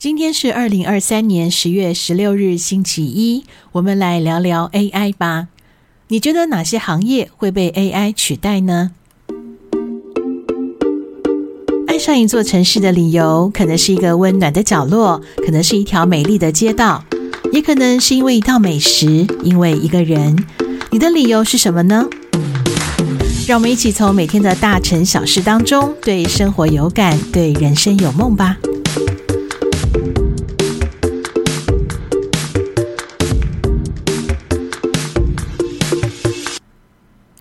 今天是二零二三年十月十六日，星期一。我们来聊聊 AI 吧。你觉得哪些行业会被 AI 取代呢？爱上一座城市的理由，可能是一个温暖的角落，可能是一条美丽的街道，也可能是因为一道美食，因为一个人。你的理由是什么呢？让我们一起从每天的大城小事当中，对生活有感，对人生有梦吧。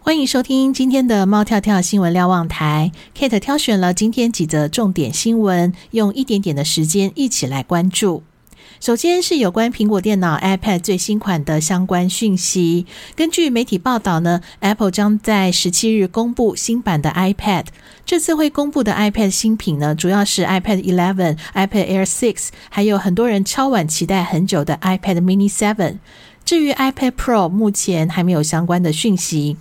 欢迎收听今天的猫跳跳新闻瞭望台，Kate 挑选了今天几则重点新闻，用一点点的时间一起来关注。首先是有关苹果电脑 iPad 最新款的相关讯息。根据媒体报道呢，Apple 将在十七日公布新版的 iPad。这次会公布的 iPad 新品呢，主要是 iPad 11、iPad Air 6，还有很多人超晚期待很久的 iPad Mini 7。至于 iPad Pro，目前还没有相关的讯息。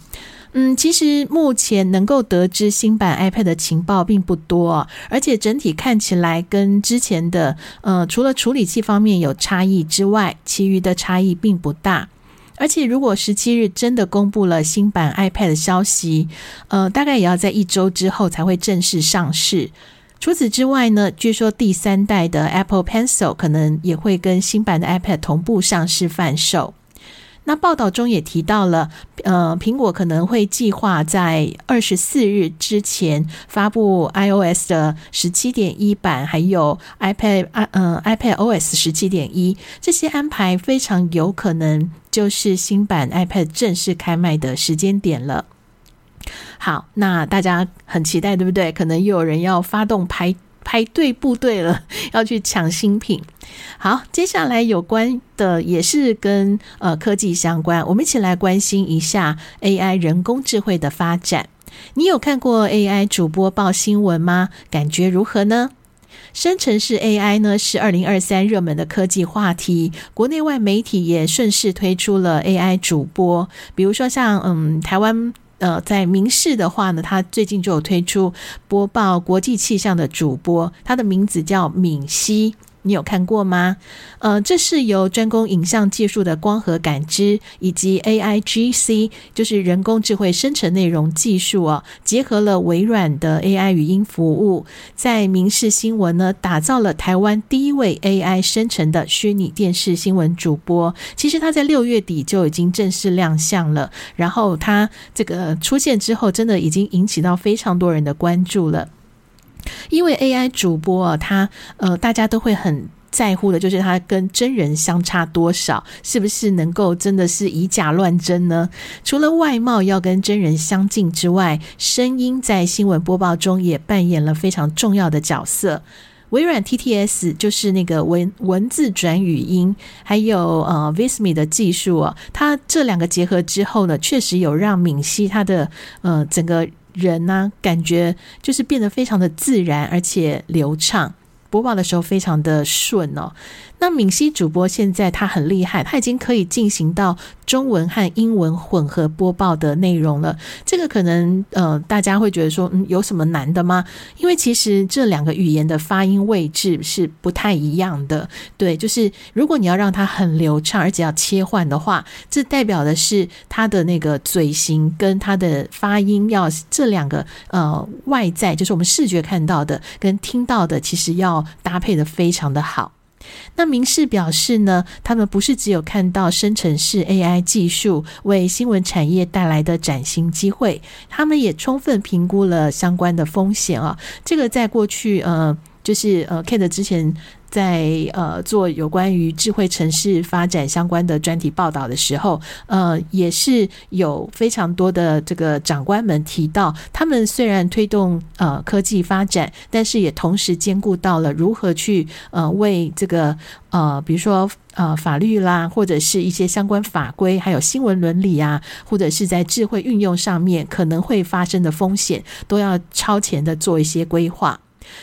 嗯，其实目前能够得知新版 iPad 的情报并不多，而且整体看起来跟之前的呃，除了处理器方面有差异之外，其余的差异并不大。而且如果十七日真的公布了新版 iPad 的消息，呃，大概也要在一周之后才会正式上市。除此之外呢，据说第三代的 Apple Pencil 可能也会跟新版的 iPad 同步上市贩售。那报道中也提到了，呃，苹果可能会计划在二十四日之前发布 iOS 的十七点一版，还有 iPad 呃 iPad OS 十七点一，这些安排非常有可能就是新版 iPad 正式开卖的时间点了。好，那大家很期待，对不对？可能又有人要发动排。排队部队了，要去抢新品。好，接下来有关的也是跟呃科技相关，我们一起来关心一下 AI 人工智慧的发展。你有看过 AI 主播报新闻吗？感觉如何呢？生成式 AI 呢是二零二三热门的科技话题，国内外媒体也顺势推出了 AI 主播，比如说像嗯台湾。呃，在明视的话呢，他最近就有推出播报国际气象的主播，他的名字叫敏熙。你有看过吗？呃，这是由专攻影像技术的光合感知以及 AIGC，就是人工智慧生成内容技术哦，结合了微软的 AI 语音服务，在民视新闻呢打造了台湾第一位 AI 生成的虚拟电视新闻主播。其实他在六月底就已经正式亮相了，然后他这个出现之后，真的已经引起到非常多人的关注了。因为 AI 主播啊，他呃，大家都会很在乎的，就是他跟真人相差多少，是不是能够真的是以假乱真呢？除了外貌要跟真人相近之外，声音在新闻播报中也扮演了非常重要的角色。微软 TTS 就是那个文文字转语音，还有呃 Visme 的技术啊，它这两个结合之后呢，确实有让敏熙他的呃整个。人呢、感觉就是变得非常的自然，而且流畅，播报的时候非常的顺哦。那敏熙主播现在他很厉害，他已经可以进行到中文和英文混合播报的内容了。这个可能呃，大家会觉得说，嗯，有什么难的吗？因为其实这两个语言的发音位置是不太一样的。对，就是如果你要让它很流畅，而且要切换的话，这代表的是他的那个嘴型跟他的发音要这两个呃外在，就是我们视觉看到的跟听到的，其实要搭配的非常的好。那明视表示呢，他们不是只有看到生成式 AI 技术为新闻产业带来的崭新机会，他们也充分评估了相关的风险啊。这个在过去，呃，就是呃，Kate 之前。在呃做有关于智慧城市发展相关的专题报道的时候，呃，也是有非常多的这个长官们提到，他们虽然推动呃科技发展，但是也同时兼顾到了如何去呃为这个呃比如说呃法律啦，或者是一些相关法规，还有新闻伦理啊，或者是在智慧运用上面可能会发生的风险，都要超前的做一些规划。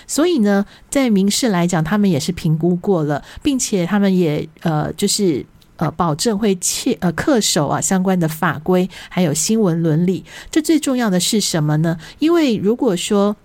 所以呢，在民事来讲，他们也是评估过了，并且他们也呃，就是呃，保证会切呃恪守啊相关的法规，还有新闻伦理。这最重要的是什么呢？因为如果说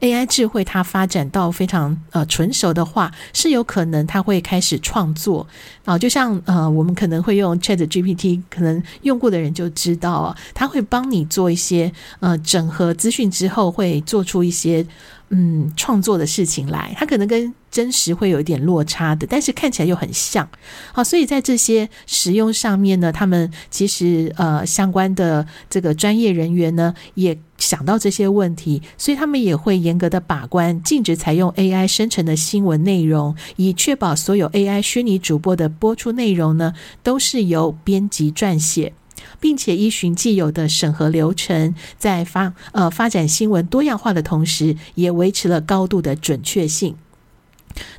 AI 智慧它发展到非常呃纯熟的话，是有可能它会开始创作啊，就像呃我们可能会用 ChatGPT，可能用过的人就知道啊，它会帮你做一些呃整合资讯之后，会做出一些。嗯，创作的事情来，它可能跟真实会有一点落差的，但是看起来又很像。好，所以在这些使用上面呢，他们其实呃相关的这个专业人员呢，也想到这些问题，所以他们也会严格的把关，禁止采用 AI 生成的新闻内容，以确保所有 AI 虚拟主播的播出内容呢，都是由编辑撰写。并且依循既有的审核流程，在发呃发展新闻多样化的同时，也维持了高度的准确性。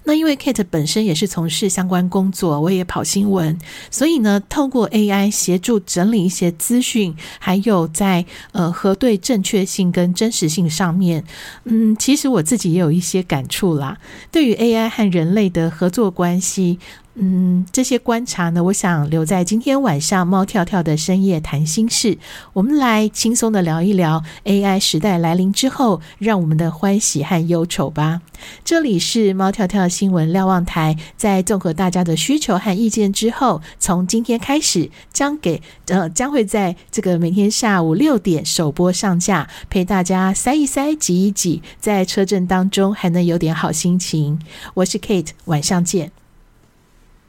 那因为 Kate 本身也是从事相关工作，我也跑新闻，所以呢，透过 AI 协助整理一些资讯，还有在呃核对正确性跟真实性上面，嗯，其实我自己也有一些感触啦。对于 AI 和人类的合作关系。嗯，这些观察呢，我想留在今天晚上猫跳跳的深夜谈心室，我们来轻松的聊一聊 AI 时代来临之后，让我们的欢喜和忧愁吧。这里是猫跳跳跳新闻瞭望台，在综合大家的需求和意见之后，从今天开始将给呃将会在这个每天下午六点首播上架，陪大家塞一塞挤一挤，在车震当中还能有点好心情。我是 Kate，晚上见。